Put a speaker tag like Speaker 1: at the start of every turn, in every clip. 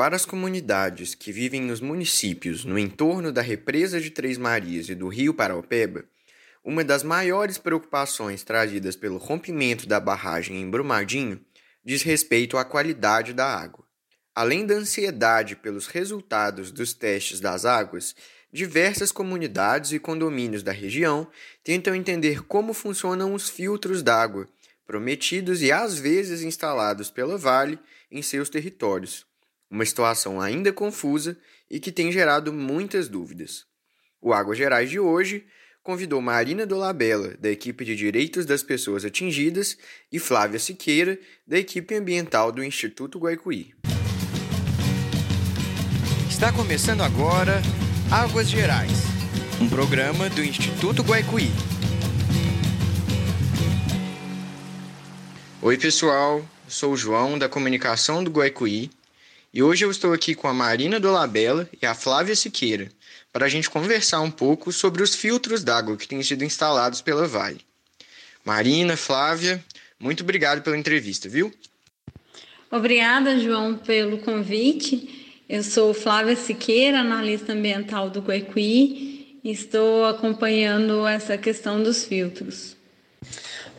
Speaker 1: Para as comunidades que vivem nos municípios no entorno da represa de Três Marias e do rio Paraupeba, uma das maiores preocupações trazidas pelo rompimento da barragem em Brumadinho diz respeito à qualidade da água. Além da ansiedade pelos resultados dos testes das águas, diversas comunidades e condomínios da região tentam entender como funcionam os filtros d'água, prometidos e às vezes instalados pela Vale em seus territórios. Uma situação ainda confusa e que tem gerado muitas dúvidas. O Águas Gerais de hoje convidou Marina Dolabella, da equipe de Direitos das Pessoas Atingidas, e Flávia Siqueira, da equipe ambiental do Instituto Guaicuí. Está começando agora Águas Gerais, um programa do Instituto Guaicuí. Oi, pessoal, sou o João, da Comunicação do Guaicuí, e hoje eu estou aqui com a Marina Dolabella e a Flávia Siqueira para a gente conversar um pouco sobre os filtros d'água que têm sido instalados pela Vale. Marina, Flávia, muito obrigado pela entrevista, viu?
Speaker 2: Obrigada, João, pelo convite. Eu sou Flávia Siqueira, analista ambiental do Guaicuí, e estou acompanhando essa questão dos filtros.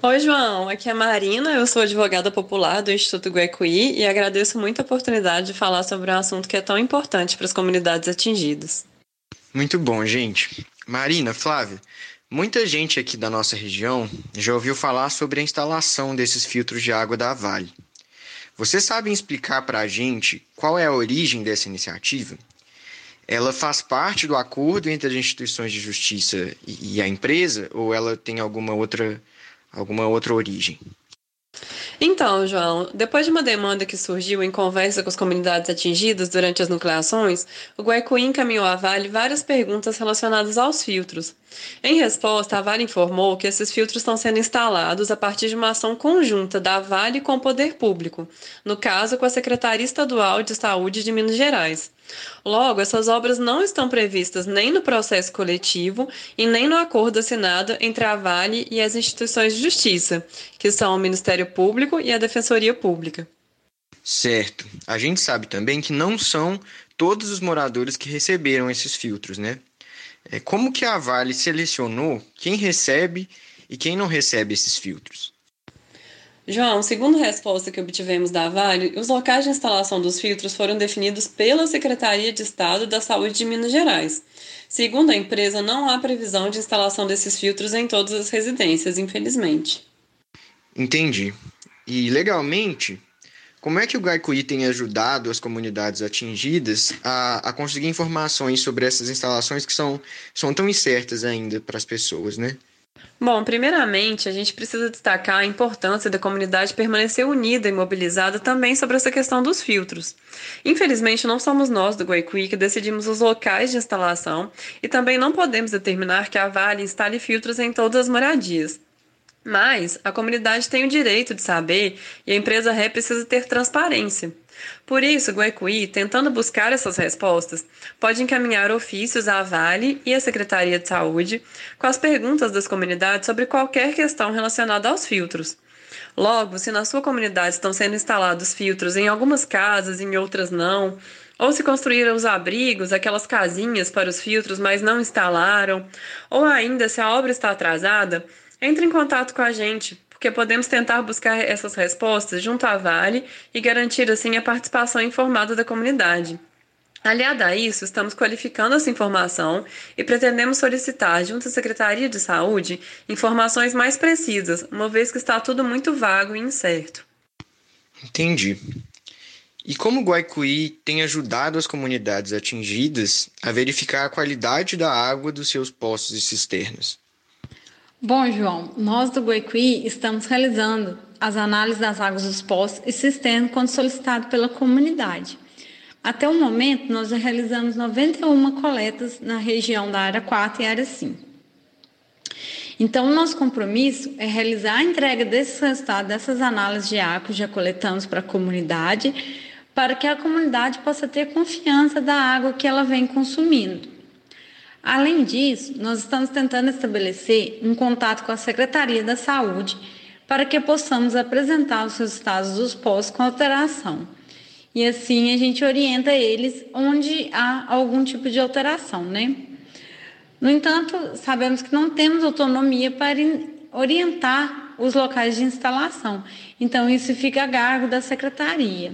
Speaker 3: Oi, João. Aqui é a Marina, eu sou advogada popular do Instituto Guaicuí e agradeço muito a oportunidade de falar sobre um assunto que é tão importante para as comunidades atingidas.
Speaker 1: Muito bom, gente. Marina, Flávia, muita gente aqui da nossa região já ouviu falar sobre a instalação desses filtros de água da Vale. Vocês sabem explicar para a gente qual é a origem dessa iniciativa? Ela faz parte do acordo entre as instituições de justiça e a empresa ou ela tem alguma outra, alguma outra origem?
Speaker 3: Então, João, depois de uma demanda que surgiu em conversa com as comunidades atingidas durante as nucleações, o Guaicuí encaminhou à Vale várias perguntas relacionadas aos filtros. Em resposta, a Vale informou que esses filtros estão sendo instalados a partir de uma ação conjunta da Vale com o poder público, no caso com a Secretaria Estadual de Saúde de Minas Gerais. Logo, essas obras não estão previstas nem no processo coletivo e nem no acordo assinado entre a Vale e as instituições de justiça, que são o Ministério Público e a Defensoria Pública.
Speaker 1: Certo. A gente sabe também que não são todos os moradores que receberam esses filtros, né? É, como que a Vale selecionou quem recebe e quem não recebe esses filtros?
Speaker 3: João, segundo a resposta que obtivemos da Vale, os locais de instalação dos filtros foram definidos pela Secretaria de Estado da Saúde de Minas Gerais. Segundo a empresa, não há previsão de instalação desses filtros em todas as residências, infelizmente.
Speaker 1: Entendi. E legalmente, como é que o Gaicuí tem ajudado as comunidades atingidas a, a conseguir informações sobre essas instalações que são, são tão incertas ainda para as pessoas, né?
Speaker 3: Bom, primeiramente, a gente precisa destacar a importância da comunidade permanecer unida e mobilizada também sobre essa questão dos filtros. Infelizmente, não somos nós do Guaicuí que decidimos os locais de instalação e também não podemos determinar que a Vale instale filtros em todas as moradias. Mas a comunidade tem o direito de saber e a empresa ré precisa ter transparência. Por isso, Guaicuí, tentando buscar essas respostas, pode encaminhar ofícios à Vale e à Secretaria de Saúde com as perguntas das comunidades sobre qualquer questão relacionada aos filtros. Logo, se na sua comunidade estão sendo instalados filtros em algumas casas, em outras não, ou se construíram os abrigos, aquelas casinhas para os filtros, mas não instalaram, ou ainda se a obra está atrasada, entre em contato com a gente porque podemos tentar buscar essas respostas junto à Vale e garantir assim a participação informada da comunidade. Aliado a isso, estamos qualificando essa informação e pretendemos solicitar, junto à Secretaria de Saúde, informações mais precisas, uma vez que está tudo muito vago e incerto.
Speaker 1: Entendi. E como o Guaicuí tem ajudado as comunidades atingidas a verificar a qualidade da água dos seus poços e cisternas?
Speaker 2: Bom, João, nós do Guaicuí estamos realizando as análises das águas dos poços e cisternas quando solicitado pela comunidade. Até o momento, nós já realizamos 91 coletas na região da área 4 e área 5. Então, o nosso compromisso é realizar a entrega desses resultados, dessas análises de água que já coletamos para a comunidade, para que a comunidade possa ter confiança da água que ela vem consumindo. Além disso, nós estamos tentando estabelecer um contato com a Secretaria da Saúde para que possamos apresentar os resultados dos pós com alteração. e assim a gente orienta eles onde há algum tipo de alteração, né? No entanto, sabemos que não temos autonomia para orientar os locais de instalação. Então, isso fica a cargo da secretaria.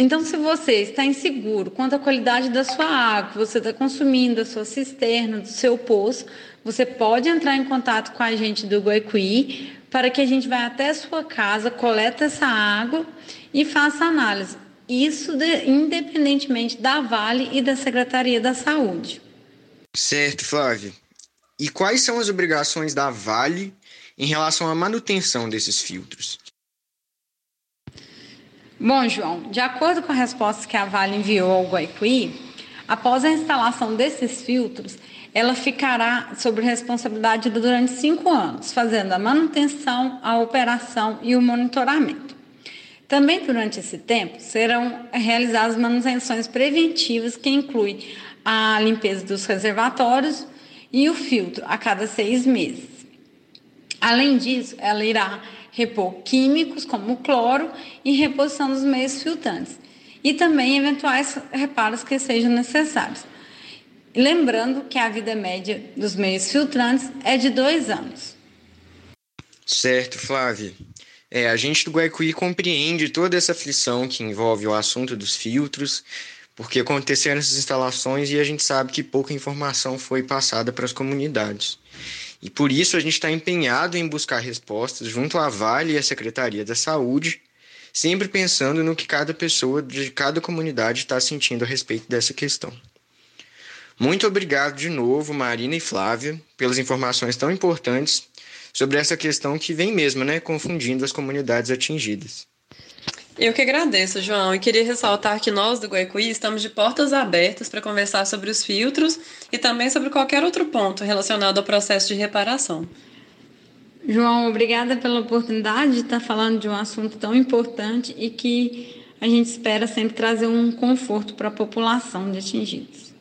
Speaker 2: Então, se você está inseguro quanto à qualidade da sua água, que você está consumindo, da sua cisterna, do seu poço, você pode entrar em contato com a gente do Guaicuí para que a gente vá até a sua casa, coleta essa água e faça análise. Isso de, independentemente da Vale e da Secretaria da Saúde.
Speaker 1: Certo, Flávia. E quais são as obrigações da Vale em relação à manutenção desses filtros?
Speaker 2: Bom, João, de acordo com a resposta que a Vale enviou ao Guaicuí, após a instalação desses filtros, ela ficará sob responsabilidade durante cinco anos, fazendo a manutenção, a operação e o monitoramento. Também durante esse tempo serão realizadas manutenções preventivas, que incluem a limpeza dos reservatórios e o filtro a cada seis meses. Além disso, ela irá repor químicos como o cloro e reposição dos meios filtrantes e também eventuais reparos que sejam necessários. Lembrando que a vida média dos meios filtrantes é de dois anos.
Speaker 1: Certo, Flávia. É, a gente do Guaicuí compreende toda essa aflição que envolve o assunto dos filtros, porque aconteceram essas instalações e a gente sabe que pouca informação foi passada para as comunidades. E por isso a gente está empenhado em buscar respostas junto à Vale e à Secretaria da Saúde, sempre pensando no que cada pessoa de cada comunidade está sentindo a respeito dessa questão. Muito obrigado de novo, Marina e Flávia, pelas informações tão importantes sobre essa questão que vem mesmo, né, confundindo as comunidades atingidas.
Speaker 3: Eu que agradeço, João, e queria ressaltar que nós do Guaicuí estamos de portas abertas para conversar sobre os filtros e também sobre qualquer outro ponto relacionado ao processo de reparação.
Speaker 2: João, obrigada pela oportunidade de estar falando de um assunto tão importante e que a gente espera sempre trazer um conforto para a população de atingidos.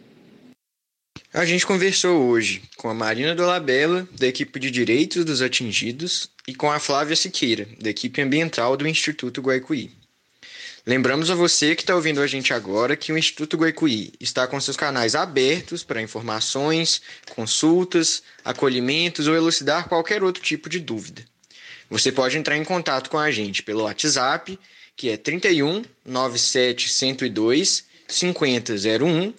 Speaker 1: A gente conversou hoje com a Marina Dolabella, da equipe de Direitos dos Atingidos, e com a Flávia Siqueira, da equipe ambiental do Instituto Guaicuí. Lembramos a você que está ouvindo a gente agora que o Instituto Guaicuí está com seus canais abertos para informações, consultas, acolhimentos ou elucidar qualquer outro tipo de dúvida. Você pode entrar em contato com a gente pelo WhatsApp, que é 31 97 102 5001,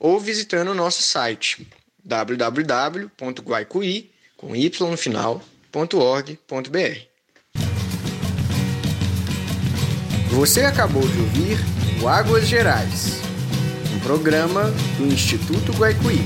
Speaker 1: ou visitando o nosso site www.guaicuí, com y no final.org.br. Você acabou de ouvir o Águas Gerais, um programa do Instituto Guaicuí.